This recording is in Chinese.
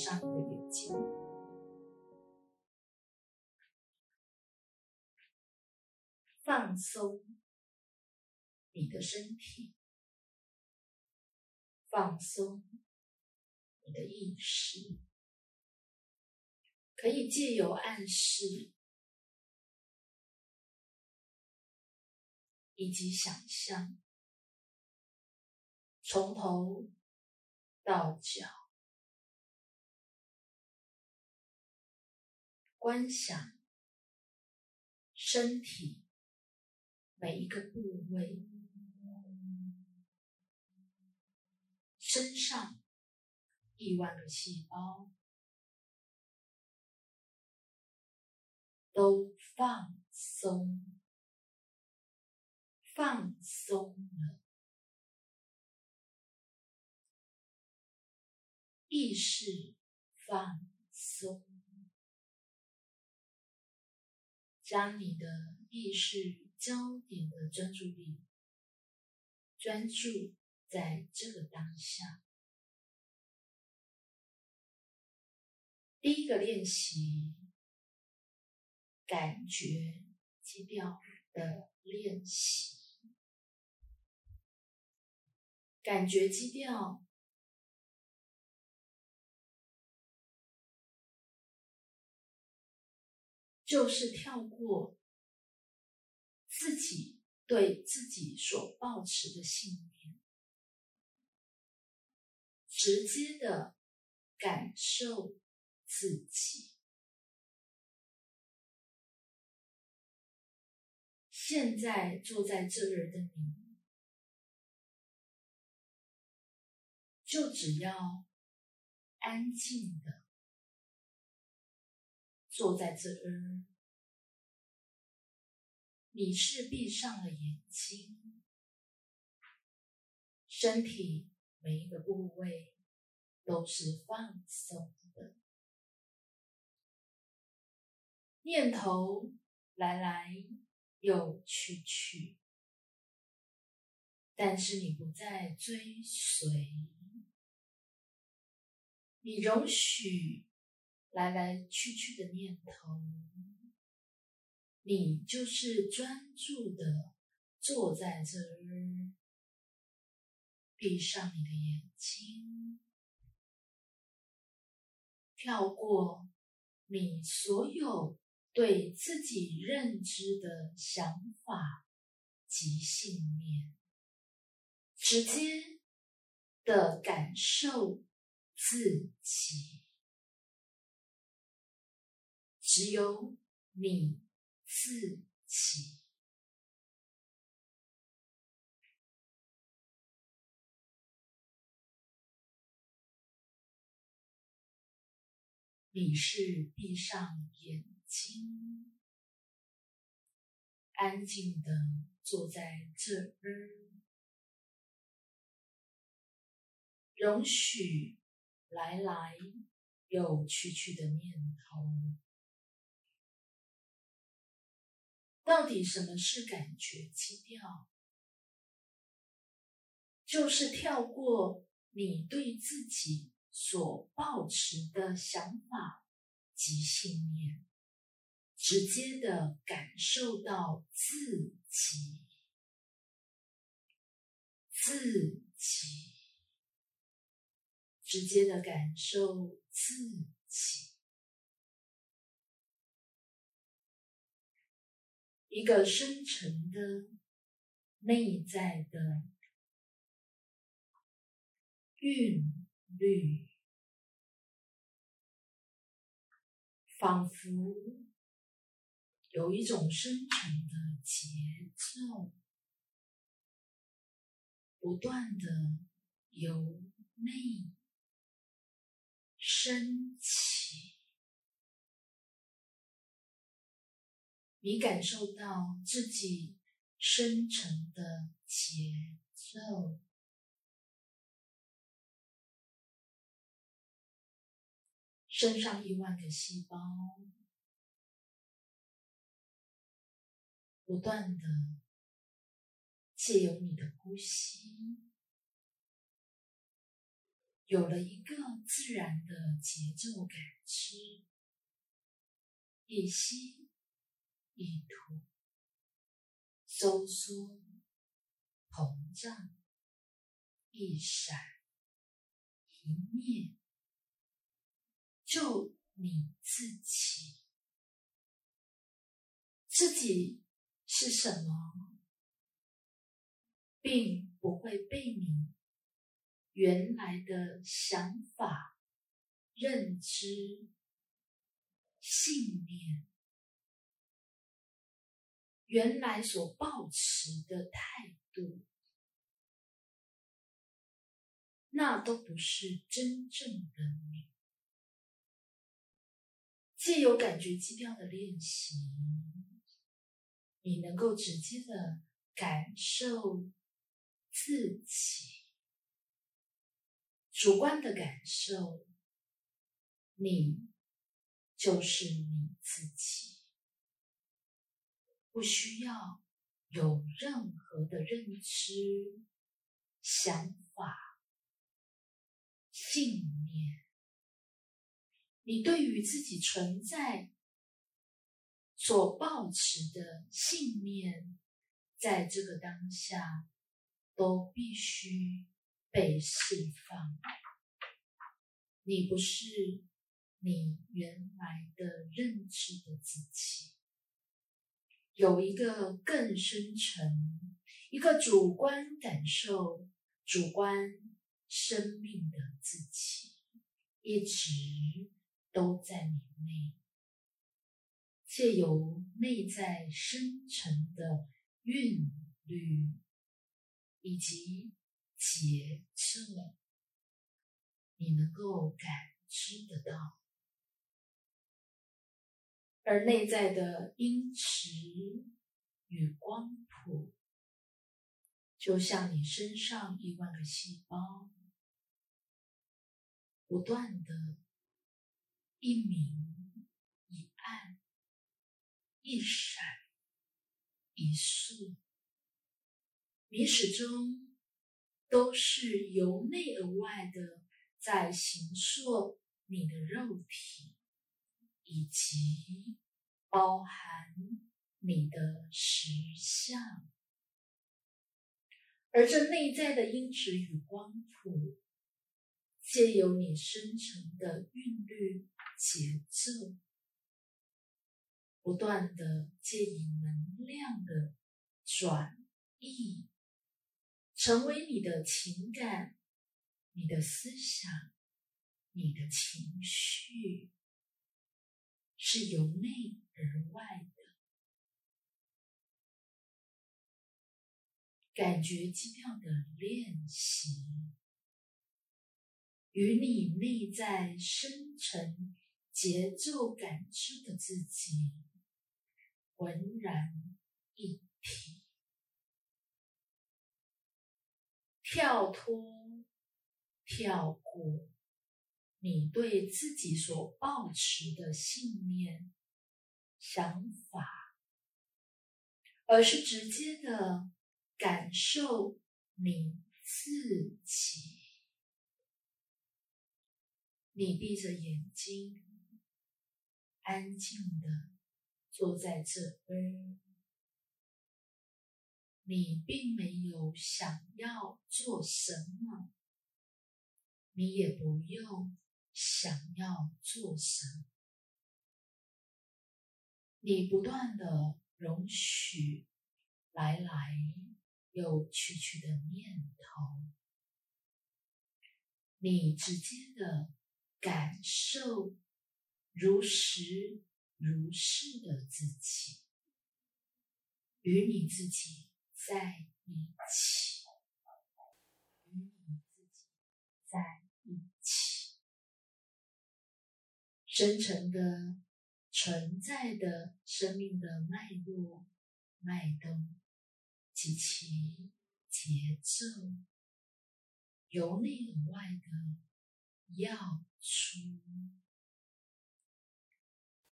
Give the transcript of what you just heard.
上你的眼睛，放松你的身体，放松你的意识，可以借由暗示以及想象，从头到脚。观想身体每一个部位，身上亿万个细胞都放松，放松了，意识放松。将你的意识焦点的专注力专注在这个当下。第一个练习，感觉基调的练习，感觉基调。就是跳过自己对自己所抱持的信念，直接的感受自己。现在坐在这儿的你，就只要安静的。坐在这儿，你是闭上了眼睛，身体每一个部位都是放松的，念头来来又去去，但是你不再追随，你容许。来来去去的念头，你就是专注的坐在这儿，闭上你的眼睛，跳过你所有对自己认知的想法及信念，直接的感受自己。只有你自己，你是闭上眼睛，安静的坐在这儿，容许来来又去去的念头。到底什么是感觉基调？就是跳过你对自己所抱持的想法及信念，直接的感受到自己，自己，直接的感受自己。一个深沉的、内在的韵律，仿佛有一种深沉的节奏，不断的由内升起。你感受到自己深沉的节奏，身上亿万个细胞不断的借由你的呼吸，有了一个自然的节奏感知，一吸一吐，收缩、膨胀、一闪一灭，就你自己，自己是什么，并不会被你。原来的想法、认知、信念，原来所抱持的态度，那都不是真正的你。借由感觉基调的练习，你能够直接的感受自己。主观的感受，你就是你自己，不需要有任何的认知、想法、信念。你对于自己存在所抱持的信念，在这个当下都必须。被释放，你不是你原来的认知的自己，有一个更深层、一个主观感受、主观生命的自己，一直都在你内，借由内在深层的韵律以及。节奏，你能够感知得到，而内在的音池与光谱，就像你身上亿万个细胞，不断的，一明一暗，一闪一烁，你始终。都是由内而外的，在形塑你的肉体，以及包含你的实相。而这内在的音质与光谱，借由你深层的韵律节奏，不断的借以能量的转移。成为你的情感、你的思想、你的情绪，是由内而外的。感觉基调的练习，与你内在深层节奏感知的自己浑然一体。跳脱、跳过你对自己所抱持的信念、想法，而是直接的感受你自己。你闭着眼睛，安静的坐在这边。你并没有想要做什么，你也不用想要做什么，你不断的容许来来又去去的念头，你直接的感受如实如是的自己，与你自己。在一起，与你自己在真诚的存在的生命的脉络、脉动及其节奏，由内而外的要出